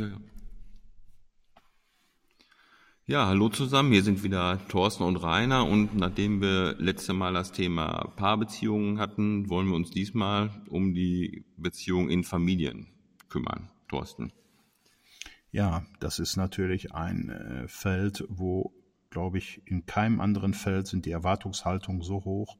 Ja, ja. Ja, hallo zusammen. Hier sind wieder Thorsten und Rainer und nachdem wir letzte Mal das Thema Paarbeziehungen hatten, wollen wir uns diesmal um die Beziehung in Familien kümmern. Thorsten. Ja, das ist natürlich ein äh, Feld, wo, glaube ich, in keinem anderen Feld sind die Erwartungshaltungen so hoch,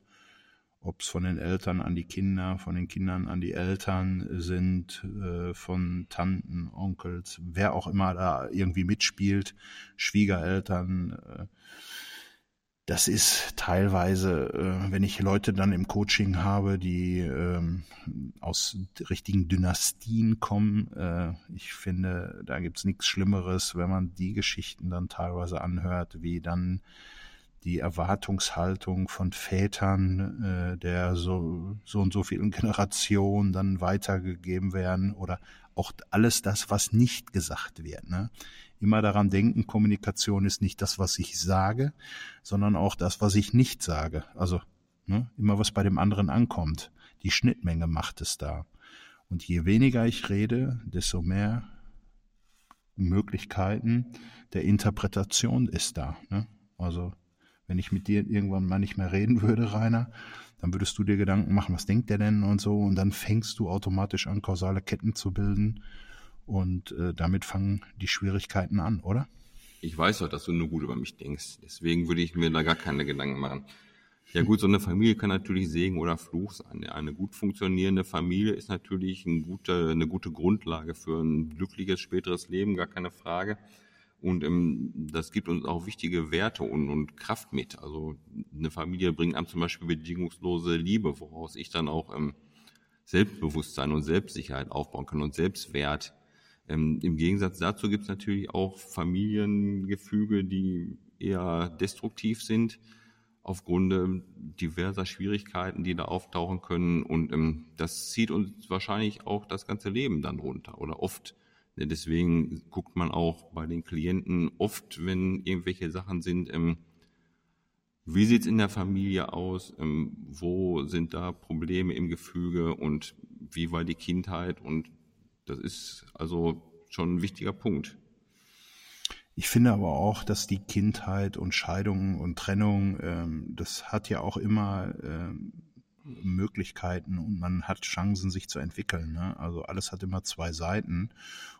ob es von den Eltern an die Kinder, von den Kindern an die Eltern sind, äh, von Tanten, Onkels, wer auch immer da irgendwie mitspielt, Schwiegereltern. Äh, das ist teilweise, äh, wenn ich Leute dann im Coaching habe, die ähm, aus richtigen Dynastien kommen, ich finde, da gibt's nichts Schlimmeres, wenn man die Geschichten dann teilweise anhört, wie dann die Erwartungshaltung von Vätern äh, der so, so und so vielen Generationen dann weitergegeben werden oder auch alles das, was nicht gesagt wird. Ne? Immer daran denken, Kommunikation ist nicht das, was ich sage, sondern auch das, was ich nicht sage. Also ne, immer was bei dem anderen ankommt. Die Schnittmenge macht es da. Und je weniger ich rede, desto mehr Möglichkeiten der Interpretation ist da. Ne? Also wenn ich mit dir irgendwann mal nicht mehr reden würde, Rainer, dann würdest du dir Gedanken machen, was denkt der denn und so, und dann fängst du automatisch an, kausale Ketten zu bilden. Und äh, damit fangen die Schwierigkeiten an, oder? Ich weiß doch, dass du nur gut über mich denkst. Deswegen würde ich mir da gar keine Gedanken machen. Ja gut, so eine Familie kann natürlich Segen oder Fluch sein. Eine gut funktionierende Familie ist natürlich eine gute, eine gute Grundlage für ein glückliches späteres Leben, gar keine Frage. Und ähm, das gibt uns auch wichtige Werte und, und Kraft mit. Also eine Familie bringt einem zum Beispiel bedingungslose Liebe, woraus ich dann auch ähm, Selbstbewusstsein und Selbstsicherheit aufbauen kann und Selbstwert. Ähm, Im Gegensatz dazu gibt es natürlich auch Familiengefüge, die eher destruktiv sind, aufgrund ähm, diverser Schwierigkeiten, die da auftauchen können. Und ähm, das zieht uns wahrscheinlich auch das ganze Leben dann runter oder oft Deswegen guckt man auch bei den Klienten oft, wenn irgendwelche Sachen sind, ähm, wie sieht's in der Familie aus, ähm, wo sind da Probleme im Gefüge? Und wie war die Kindheit? Und das ist also schon ein wichtiger Punkt. Ich finde aber auch, dass die Kindheit und Scheidung und Trennung, ähm, das hat ja auch immer ähm, Möglichkeiten und man hat Chancen, sich zu entwickeln. Ne? Also alles hat immer zwei Seiten.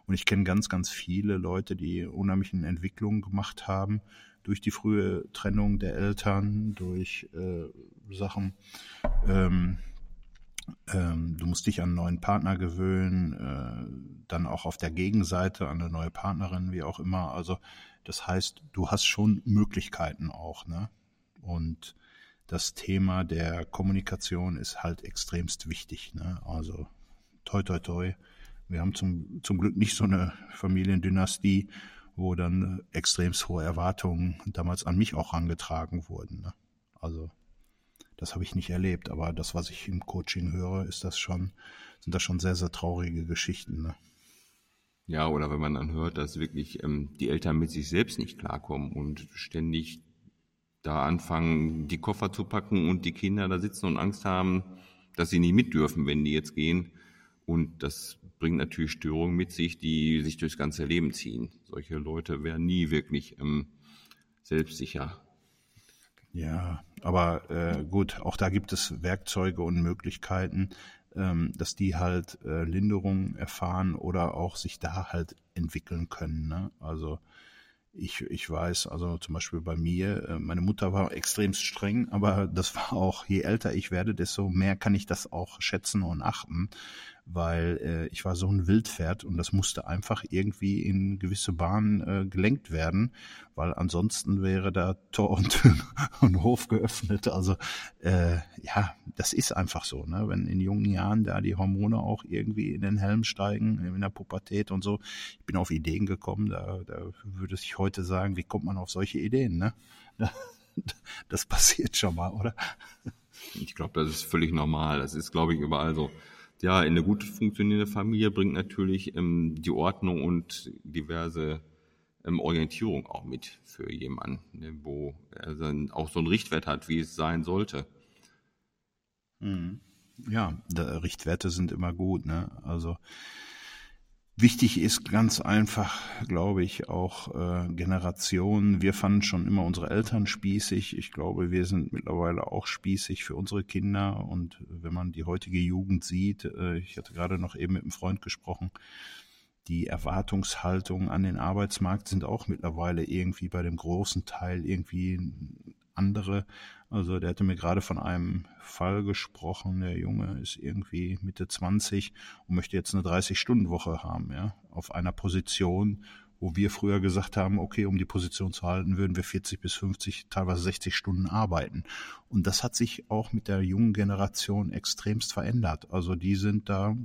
Und ich kenne ganz, ganz viele Leute, die unheimlichen Entwicklungen gemacht haben durch die frühe Trennung der Eltern, durch äh, Sachen. Ähm, ähm, du musst dich an einen neuen Partner gewöhnen, äh, dann auch auf der Gegenseite an eine neue Partnerin, wie auch immer. Also das heißt, du hast schon Möglichkeiten auch, ne? Und das Thema der Kommunikation ist halt extremst wichtig. Ne? Also toi toi toi. Wir haben zum, zum Glück nicht so eine Familiendynastie, wo dann extremst hohe Erwartungen damals an mich auch angetragen wurden. Ne? Also das habe ich nicht erlebt, aber das, was ich im Coaching höre, ist das schon, sind das schon sehr, sehr traurige Geschichten. Ne? Ja, oder wenn man dann hört, dass wirklich ähm, die Eltern mit sich selbst nicht klarkommen und ständig da anfangen, die Koffer zu packen und die Kinder da sitzen und Angst haben, dass sie nicht mit dürfen, wenn die jetzt gehen. Und das bringt natürlich Störungen mit sich, die sich durchs ganze Leben ziehen. Solche Leute werden nie wirklich ähm, selbstsicher. Ja, aber äh, gut, auch da gibt es Werkzeuge und Möglichkeiten, ähm, dass die halt äh, Linderung erfahren oder auch sich da halt entwickeln können. Ne? Also ich, ich weiß, also zum Beispiel bei mir, äh, meine Mutter war extremst streng, aber das war auch, je älter ich werde, desto mehr kann ich das auch schätzen und achten weil äh, ich war so ein Wildpferd und das musste einfach irgendwie in gewisse Bahnen äh, gelenkt werden, weil ansonsten wäre da Tor und, und Hof geöffnet. Also äh, ja, das ist einfach so, ne? Wenn in jungen Jahren da die Hormone auch irgendwie in den Helm steigen, in der Pubertät und so. Ich bin auf Ideen gekommen, da, da würde ich heute sagen, wie kommt man auf solche Ideen, ne? Das passiert schon mal, oder? Ich glaube, das ist völlig normal. Das ist, glaube ich, überall so ja, eine gut funktionierende Familie bringt natürlich ähm, die Ordnung und diverse ähm, Orientierung auch mit für jemanden, ne, wo er dann auch so einen Richtwert hat, wie es sein sollte. Mhm. Ja, Richtwerte sind immer gut, ne? Also Wichtig ist ganz einfach, glaube ich, auch äh, Generationen. Wir fanden schon immer unsere Eltern spießig. Ich glaube, wir sind mittlerweile auch spießig für unsere Kinder. Und wenn man die heutige Jugend sieht, äh, ich hatte gerade noch eben mit einem Freund gesprochen, die Erwartungshaltungen an den Arbeitsmarkt sind auch mittlerweile irgendwie bei dem großen Teil irgendwie andere. Also der hatte mir gerade von einem Fall gesprochen. Der Junge ist irgendwie Mitte 20 und möchte jetzt eine 30-Stunden-Woche haben, ja, auf einer Position, wo wir früher gesagt haben, okay, um die Position zu halten, würden wir 40 bis 50, teilweise 60 Stunden arbeiten. Und das hat sich auch mit der jungen Generation extremst verändert. Also die sind da,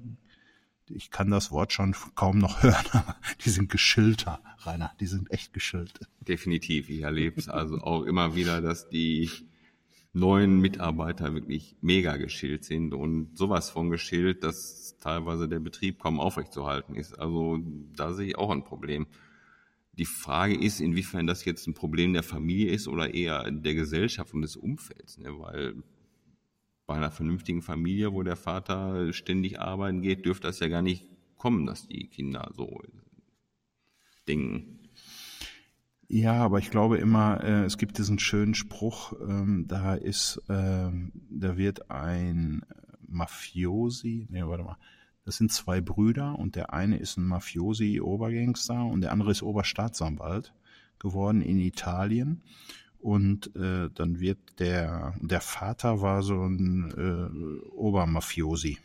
ich kann das Wort schon kaum noch hören, aber die sind geschilter, Rainer, die sind echt geschillt. Definitiv, ich erlebe es also auch immer wieder, dass die neuen Mitarbeiter wirklich mega geschillt sind und sowas von geschillt, dass teilweise der Betrieb kaum aufrechtzuerhalten ist. Also da sehe ich auch ein Problem. Die Frage ist, inwiefern das jetzt ein Problem der Familie ist oder eher der Gesellschaft und des Umfelds, ne? weil bei einer vernünftigen Familie, wo der Vater ständig arbeiten geht, dürfte das ja gar nicht kommen, dass die Kinder so denken. Ja, aber ich glaube immer, äh, es gibt diesen schönen Spruch, ähm, da ist, äh, da wird ein Mafiosi, nee, warte mal, das sind zwei Brüder und der eine ist ein Mafiosi-Obergangster und der andere ist Oberstaatsanwalt geworden in Italien. Und äh, dann wird der, der Vater war so ein äh, Obermafiosi.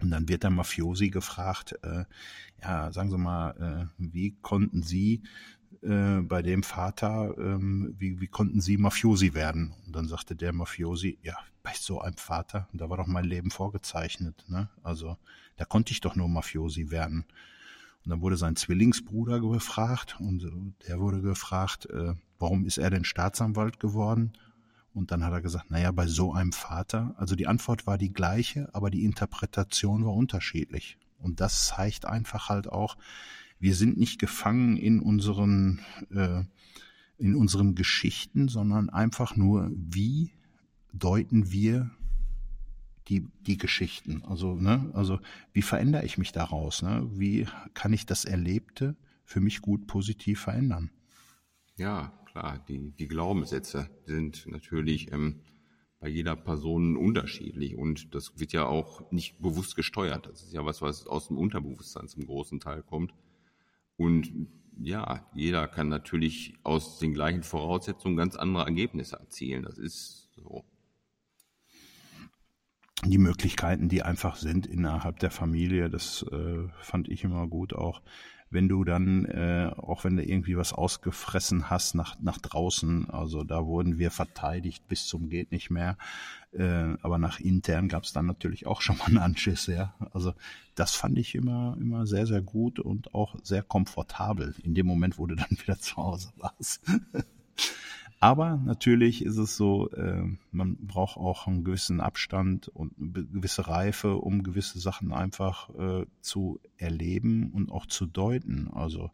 Und dann wird der Mafiosi gefragt, äh, ja, sagen Sie mal, äh, wie konnten Sie äh, bei dem Vater, ähm, wie, wie konnten Sie Mafiosi werden? Und dann sagte der Mafiosi, ja, bei so einem Vater, da war doch mein Leben vorgezeichnet. Ne? Also da konnte ich doch nur Mafiosi werden. Und dann wurde sein Zwillingsbruder gefragt und der wurde gefragt, äh, warum ist er denn Staatsanwalt geworden? Und dann hat er gesagt, naja, bei so einem Vater, also die Antwort war die gleiche, aber die Interpretation war unterschiedlich. Und das zeigt einfach halt auch, wir sind nicht gefangen in unseren, äh, in unseren Geschichten, sondern einfach nur, wie deuten wir die, die Geschichten? Also, ne, also, wie verändere ich mich daraus? Ne? Wie kann ich das Erlebte für mich gut positiv verändern? Ja, klar, die, die Glaubenssätze sind natürlich ähm, bei jeder Person unterschiedlich und das wird ja auch nicht bewusst gesteuert. Das ist ja was, was aus dem Unterbewusstsein zum großen Teil kommt. Und ja, jeder kann natürlich aus den gleichen Voraussetzungen ganz andere Ergebnisse erzielen. Das ist so. Die Möglichkeiten, die einfach sind innerhalb der Familie, das äh, fand ich immer gut auch wenn du dann, äh, auch wenn du irgendwie was ausgefressen hast nach, nach draußen, also da wurden wir verteidigt bis zum geht nicht mehr, äh, aber nach intern gab es dann natürlich auch schon mal einen Anschiss, ja. Also das fand ich immer, immer sehr, sehr gut und auch sehr komfortabel in dem Moment, wo du dann wieder zu Hause warst. Aber natürlich ist es so, äh, man braucht auch einen gewissen Abstand und eine gewisse Reife, um gewisse Sachen einfach äh, zu erleben und auch zu deuten. Also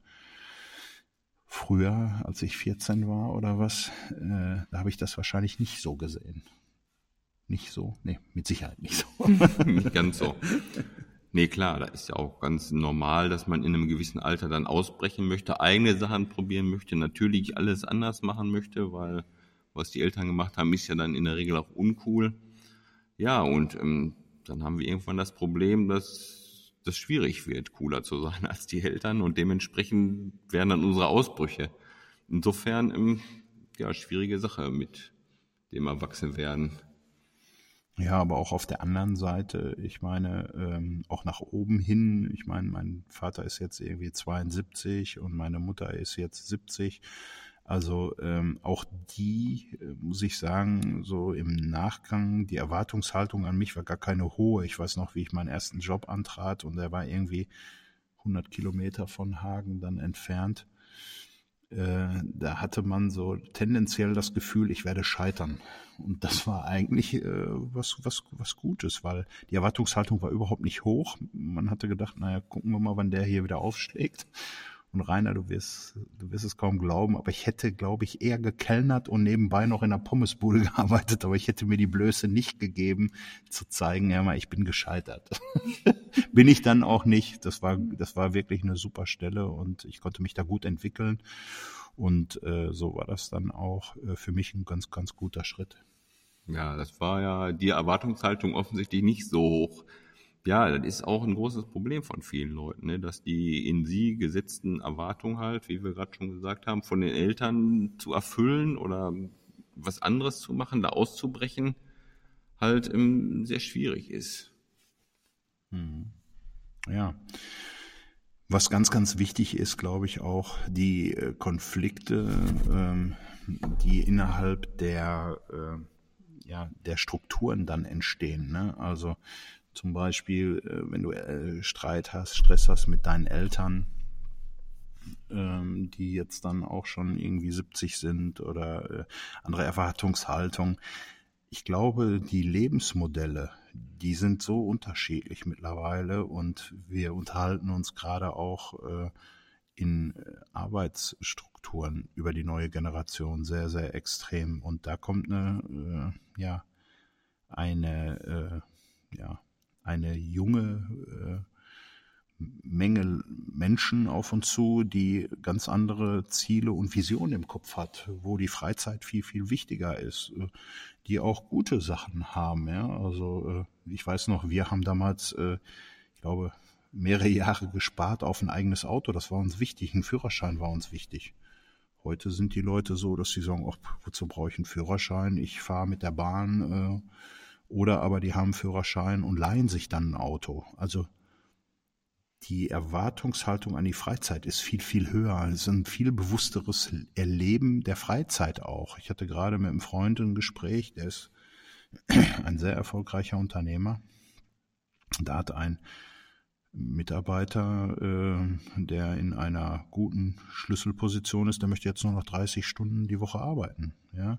früher, als ich 14 war oder was, äh, da habe ich das wahrscheinlich nicht so gesehen. Nicht so? Nee, mit Sicherheit nicht so. nicht ganz so. Nee, klar, da ist ja auch ganz normal, dass man in einem gewissen Alter dann ausbrechen möchte, eigene Sachen probieren möchte, natürlich alles anders machen möchte, weil was die Eltern gemacht haben, ist ja dann in der Regel auch uncool. Ja, und ähm, dann haben wir irgendwann das Problem, dass das schwierig wird, cooler zu sein als die Eltern und dementsprechend werden dann unsere Ausbrüche. Insofern, ähm, ja, schwierige Sache mit dem Erwachsenwerden. Ja, aber auch auf der anderen Seite, ich meine, ähm, auch nach oben hin, ich meine, mein Vater ist jetzt irgendwie 72 und meine Mutter ist jetzt 70. Also ähm, auch die, äh, muss ich sagen, so im Nachgang, die Erwartungshaltung an mich war gar keine hohe. Ich weiß noch, wie ich meinen ersten Job antrat und der war irgendwie 100 Kilometer von Hagen dann entfernt. Äh, da hatte man so tendenziell das Gefühl, ich werde scheitern. Und das war eigentlich äh, was, was, was Gutes, weil die Erwartungshaltung war überhaupt nicht hoch. Man hatte gedacht, naja, gucken wir mal, wann der hier wieder aufschlägt. Und Rainer, du wirst, du wirst es kaum glauben, aber ich hätte, glaube ich, eher gekellnert und nebenbei noch in der Pommesbude gearbeitet, aber ich hätte mir die Blöße nicht gegeben, zu zeigen, ja mal, ich bin gescheitert. bin ich dann auch nicht. Das war, das war wirklich eine super Stelle und ich konnte mich da gut entwickeln. Und äh, so war das dann auch äh, für mich ein ganz, ganz guter Schritt. Ja, das war ja die Erwartungshaltung offensichtlich nicht so hoch ja, das ist auch ein großes Problem von vielen Leuten, ne? dass die in sie gesetzten Erwartungen halt, wie wir gerade schon gesagt haben, von den Eltern zu erfüllen oder was anderes zu machen, da auszubrechen, halt ähm, sehr schwierig ist. Mhm. Ja. Was ganz, ganz wichtig ist, glaube ich, auch die äh, Konflikte, ähm, die innerhalb der, äh, ja, der Strukturen dann entstehen. Ne? Also zum Beispiel, äh, wenn du äh, Streit hast, Stress hast mit deinen Eltern, ähm, die jetzt dann auch schon irgendwie 70 sind oder äh, andere Erwartungshaltung. Ich glaube, die Lebensmodelle, die sind so unterschiedlich mittlerweile und wir unterhalten uns gerade auch in Arbeitsstrukturen über die neue Generation sehr, sehr extrem. Und da kommt eine, ja, eine, ja, eine junge äh, Menge Menschen auf uns zu, die ganz andere Ziele und Visionen im Kopf hat, wo die Freizeit viel, viel wichtiger ist, äh, die auch gute Sachen haben. Ja? Also äh, ich weiß noch, wir haben damals, äh, ich glaube, mehrere Jahre gespart auf ein eigenes Auto. Das war uns wichtig. Ein Führerschein war uns wichtig. Heute sind die Leute so, dass sie sagen, oh, wozu brauche ich einen Führerschein? Ich fahre mit der Bahn. Äh, oder aber die haben Führerschein und leihen sich dann ein Auto. Also die Erwartungshaltung an die Freizeit ist viel, viel höher. Es ist ein viel bewussteres Erleben der Freizeit auch. Ich hatte gerade mit einem Freund ein Gespräch, der ist ein sehr erfolgreicher Unternehmer. Da hat ein Mitarbeiter, äh, der in einer guten Schlüsselposition ist, der möchte jetzt nur noch 30 Stunden die Woche arbeiten. Ja,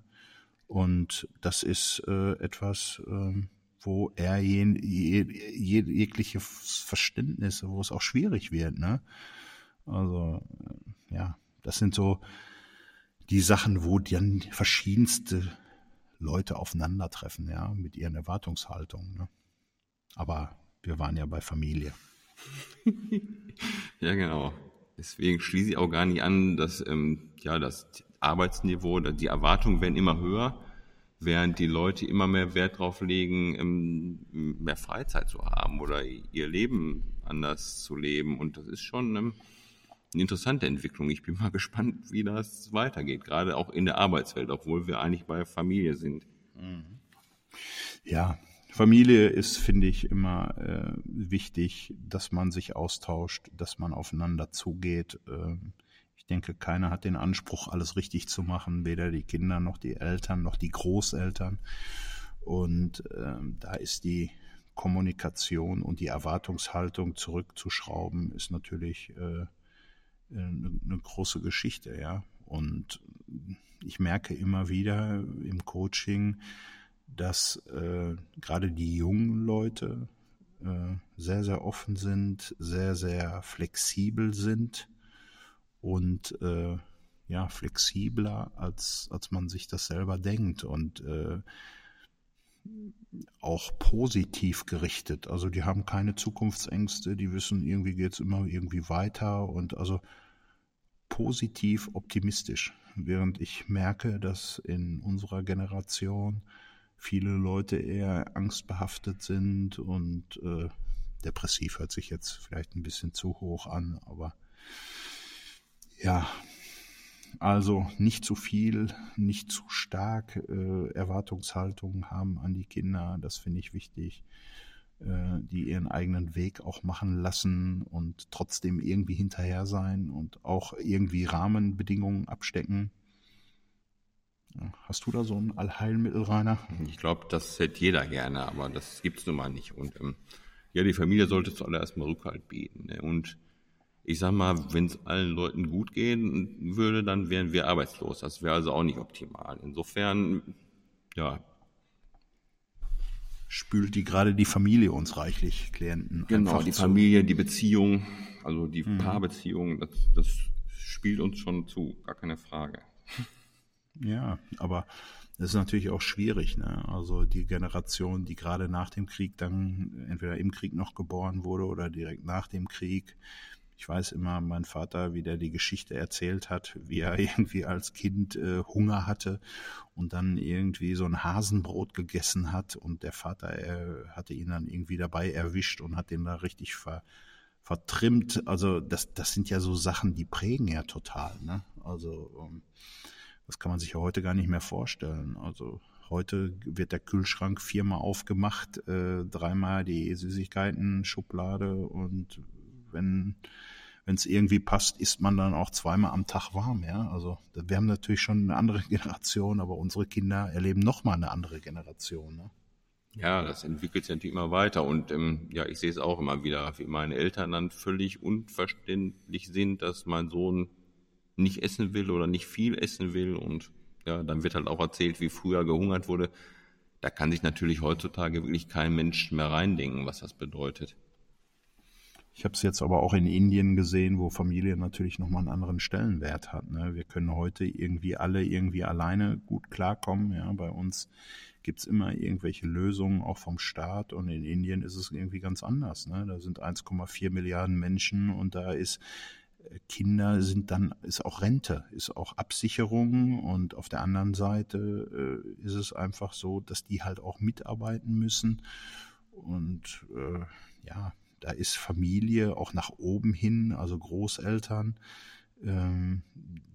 und das ist äh, etwas, äh, wo er je, je, je, jegliches Verständnis, wo es auch schwierig wird. Ne? Also äh, ja, das sind so die Sachen, wo dann verschiedenste Leute aufeinandertreffen, ja, mit ihren Erwartungshaltungen. Ne? Aber wir waren ja bei Familie. ja, genau. Deswegen schließe ich auch gar nicht an, dass ähm, ja das Arbeitsniveau, die Erwartungen werden immer höher, während die Leute immer mehr Wert darauf legen, ähm, mehr Freizeit zu haben oder ihr Leben anders zu leben. Und das ist schon ähm, eine interessante Entwicklung. Ich bin mal gespannt, wie das weitergeht, gerade auch in der Arbeitswelt, obwohl wir eigentlich bei Familie sind. Ja, Familie ist, finde ich, immer äh, wichtig, dass man sich austauscht, dass man aufeinander zugeht. Äh, ich denke, keiner hat den Anspruch, alles richtig zu machen, weder die Kinder noch die Eltern noch die Großeltern. Und ähm, da ist die Kommunikation und die Erwartungshaltung zurückzuschrauben, ist natürlich äh, eine, eine große Geschichte, ja. Und ich merke immer wieder im Coaching, dass äh, gerade die jungen Leute äh, sehr, sehr offen sind, sehr, sehr flexibel sind und äh, ja flexibler als als man sich das selber denkt und äh, auch positiv gerichtet. Also die haben keine Zukunftsängste, die wissen, irgendwie geht's immer irgendwie weiter und also positiv optimistisch. Während ich merke, dass in unserer Generation viele Leute eher angstbehaftet sind und äh, depressiv hört sich jetzt vielleicht ein bisschen zu hoch an, aber ja, also nicht zu viel, nicht zu stark äh, Erwartungshaltungen haben an die Kinder, das finde ich wichtig, äh, die ihren eigenen Weg auch machen lassen und trotzdem irgendwie hinterher sein und auch irgendwie Rahmenbedingungen abstecken. Hast du da so ein Allheilmittel, Rainer? Ich glaube, das hätte jeder gerne, aber das gibt's nun mal nicht. Und ähm, ja, die Familie sollte zuallererst mal Rückhalt bieten. Ne? Und ich sag mal, wenn es allen Leuten gut gehen würde, dann wären wir arbeitslos. Das wäre also auch nicht optimal. Insofern, ja, spült die gerade die Familie uns reichlich Klienten. Genau, die zu. Familie, die Beziehung, also die mhm. Paarbeziehung, das, das spielt uns schon zu, gar keine Frage. Ja, aber das ist natürlich auch schwierig. Ne? Also die Generation, die gerade nach dem Krieg dann entweder im Krieg noch geboren wurde oder direkt nach dem Krieg, ich weiß immer, mein Vater, wie der die Geschichte erzählt hat, wie er irgendwie als Kind äh, Hunger hatte und dann irgendwie so ein Hasenbrot gegessen hat und der Vater er hatte ihn dann irgendwie dabei erwischt und hat den da richtig ver, vertrimmt. Also das, das sind ja so Sachen, die prägen ja total. Ne? Also ähm, das kann man sich ja heute gar nicht mehr vorstellen. Also Heute wird der Kühlschrank viermal aufgemacht, äh, dreimal die Süßigkeiten-Schublade und wenn wenn es irgendwie passt, isst man dann auch zweimal am Tag warm. Ja, also wir haben natürlich schon eine andere Generation, aber unsere Kinder erleben noch mal eine andere Generation. Ne? Ja, das entwickelt sich natürlich immer weiter und ähm, ja, ich sehe es auch immer wieder, wie meine Eltern dann völlig unverständlich sind, dass mein Sohn nicht essen will oder nicht viel essen will und ja, dann wird halt auch erzählt, wie früher gehungert wurde. Da kann sich natürlich heutzutage wirklich kein Mensch mehr reindenken, was das bedeutet. Ich habe es jetzt aber auch in Indien gesehen, wo Familie natürlich nochmal einen anderen Stellenwert hat. Ne? Wir können heute irgendwie alle irgendwie alleine gut klarkommen. Ja? Bei uns gibt's immer irgendwelche Lösungen, auch vom Staat. Und in Indien ist es irgendwie ganz anders. Ne? Da sind 1,4 Milliarden Menschen und da ist äh, Kinder sind dann, ist auch Rente, ist auch Absicherung und auf der anderen Seite äh, ist es einfach so, dass die halt auch mitarbeiten müssen und äh, ja, da ist Familie auch nach oben hin, also Großeltern, ähm,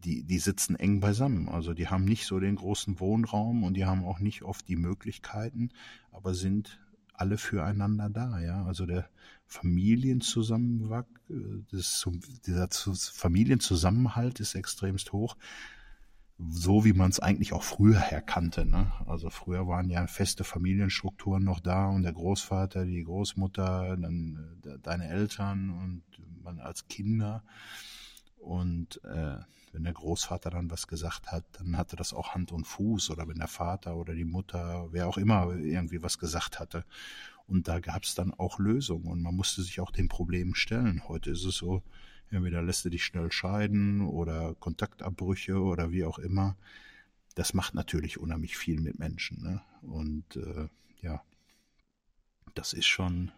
die, die sitzen eng beisammen. Also die haben nicht so den großen Wohnraum und die haben auch nicht oft die Möglichkeiten, aber sind alle füreinander da, ja. Also der Familienzusammenwachs, äh, dieser Familienzusammenhalt ist extremst hoch so wie man es eigentlich auch früher herkannte. Ne? Also früher waren ja feste Familienstrukturen noch da und der Großvater, die Großmutter, dann äh, deine Eltern und man als Kinder. Und äh, wenn der Großvater dann was gesagt hat, dann hatte das auch Hand und Fuß. Oder wenn der Vater oder die Mutter, wer auch immer irgendwie was gesagt hatte. Und da gab es dann auch Lösungen und man musste sich auch den Problemen stellen. Heute ist es so, Entweder lässt du dich schnell scheiden oder Kontaktabbrüche oder wie auch immer. Das macht natürlich unheimlich viel mit Menschen. Ne? Und äh, ja, das ist schon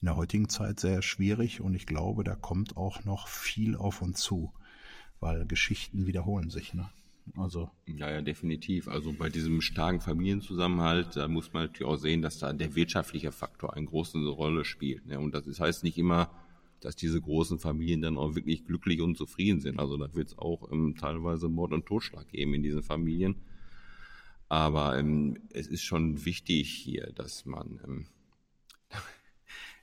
in der heutigen Zeit sehr schwierig und ich glaube, da kommt auch noch viel auf uns zu, weil Geschichten wiederholen sich. Ne? Also ja, ja, definitiv. Also bei diesem starken Familienzusammenhalt, da muss man natürlich auch sehen, dass da der wirtschaftliche Faktor eine große Rolle spielt. Ne? Und das heißt nicht immer, dass diese großen Familien dann auch wirklich glücklich und zufrieden sind. Also da wird es auch ähm, teilweise Mord und Totschlag geben in diesen Familien. Aber ähm, es ist schon wichtig hier, dass man ähm,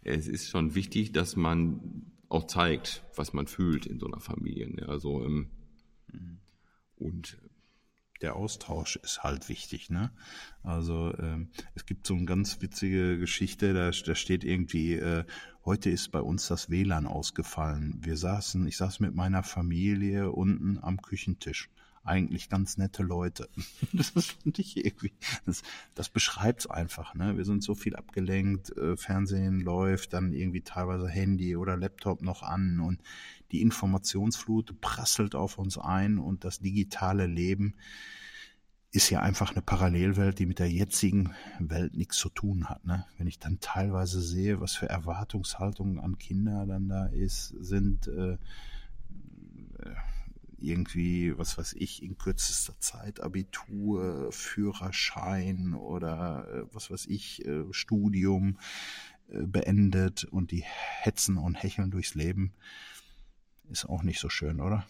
es ist schon wichtig, dass man auch zeigt, was man fühlt in so einer Familie. Ne? Also ähm, mhm. und der Austausch ist halt wichtig, ne? Also ähm, es gibt so eine ganz witzige Geschichte, da, da steht irgendwie, äh, heute ist bei uns das WLAN ausgefallen. Wir saßen, ich saß mit meiner Familie unten am Küchentisch eigentlich ganz nette Leute. Das finde ich irgendwie, das, das beschreibt's einfach, ne? Wir sind so viel abgelenkt, äh, Fernsehen läuft, dann irgendwie teilweise Handy oder Laptop noch an und die Informationsflut prasselt auf uns ein und das digitale Leben ist ja einfach eine Parallelwelt, die mit der jetzigen Welt nichts zu tun hat. Ne? Wenn ich dann teilweise sehe, was für Erwartungshaltungen an Kinder dann da ist, sind äh, irgendwie, was weiß ich, in kürzester Zeit Abitur, Führerschein oder äh, was weiß ich, äh, Studium äh, beendet und die hetzen und hecheln durchs Leben, ist auch nicht so schön, oder?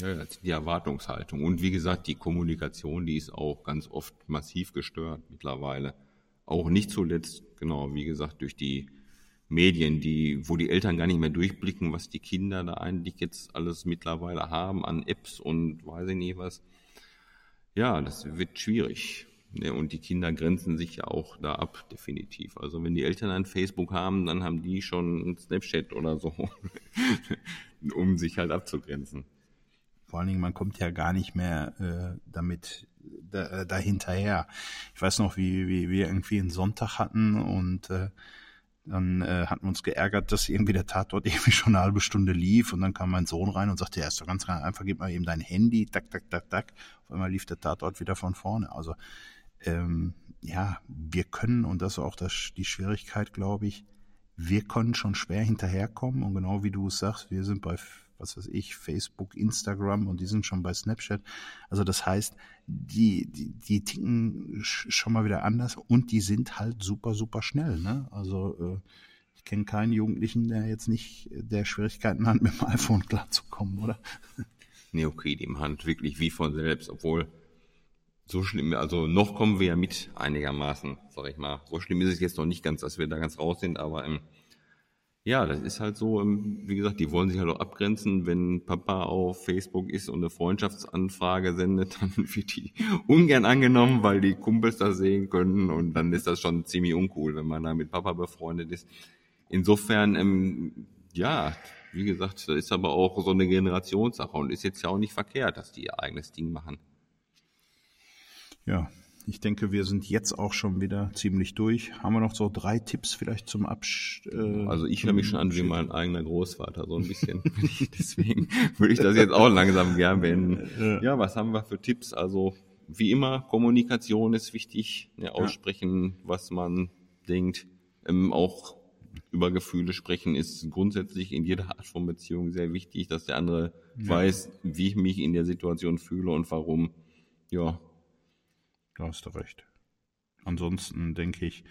Ja, die Erwartungshaltung. Und wie gesagt, die Kommunikation, die ist auch ganz oft massiv gestört mittlerweile. Auch nicht zuletzt, genau, wie gesagt, durch die Medien, die, wo die Eltern gar nicht mehr durchblicken, was die Kinder da eigentlich jetzt alles mittlerweile haben an Apps und weiß ich nicht was. Ja, das wird schwierig. Ne, und die Kinder grenzen sich ja auch da ab, definitiv. Also wenn die Eltern ein Facebook haben, dann haben die schon ein Snapchat oder so, um sich halt abzugrenzen. Vor allen Dingen, man kommt ja gar nicht mehr äh, damit da, dahinterher. Ich weiß noch, wie, wie wir irgendwie einen Sonntag hatten und äh, dann äh, hatten wir uns geärgert, dass irgendwie der Tatort irgendwie schon eine halbe Stunde lief und dann kam mein Sohn rein und sagte, ja, ist doch ganz einfach, gib mal eben dein Handy, tak, tak, tak, tak. Auf einmal lief der Tatort wieder von vorne. Also ähm, ja, wir können, und das ist auch das, die Schwierigkeit, glaube ich, wir können schon schwer hinterherkommen und genau wie du es sagst, wir sind bei was weiß ich, Facebook, Instagram und die sind schon bei Snapchat. Also das heißt, die, die, die ticken schon mal wieder anders und die sind halt super, super schnell. Ne? Also äh, ich kenne keinen Jugendlichen, der jetzt nicht der Schwierigkeiten hat, mit dem iPhone klarzukommen, oder? Nee, okay, dem Hand wirklich wie von selbst, obwohl so schlimm, also noch kommen wir ja mit einigermaßen, sag ich mal. So schlimm ist es jetzt noch nicht ganz, dass wir da ganz raus sind, aber ähm, ja, das ist halt so, ähm, wie gesagt, die wollen sich halt auch abgrenzen. Wenn Papa auf Facebook ist und eine Freundschaftsanfrage sendet, dann wird die ungern angenommen, weil die Kumpels das sehen können und dann ist das schon ziemlich uncool, wenn man da mit Papa befreundet ist. Insofern, ähm, ja, wie gesagt, das ist aber auch so eine Generationssache und ist jetzt ja auch nicht verkehrt, dass die ihr eigenes Ding machen. Ja, ich denke, wir sind jetzt auch schon wieder ziemlich durch. Haben wir noch so drei Tipps vielleicht zum Absch... Äh, also ich höre mich schon an wie mein eigener Großvater, so ein bisschen. Deswegen würde ich das jetzt auch langsam gern beenden. Ja, was haben wir für Tipps? Also wie immer, Kommunikation ist wichtig. Ne, aussprechen, ja. was man denkt. Ähm, auch über Gefühle sprechen ist grundsätzlich in jeder Art von Beziehung sehr wichtig, dass der andere ja. weiß, wie ich mich in der Situation fühle und warum. Ja, da hast du recht. Ansonsten denke ich,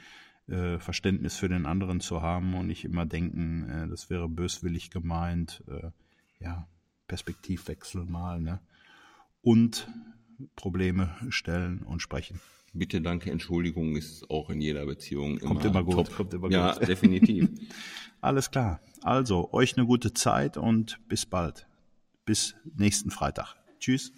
äh, Verständnis für den anderen zu haben und nicht immer denken, äh, das wäre böswillig gemeint. Äh, ja, Perspektivwechsel mal, ne? Und Probleme stellen und sprechen. Bitte, danke, Entschuldigung ist auch in jeder Beziehung kommt immer, immer gut. Top. Kommt immer ja, gut. definitiv. Alles klar. Also, euch eine gute Zeit und bis bald. Bis nächsten Freitag. Tschüss.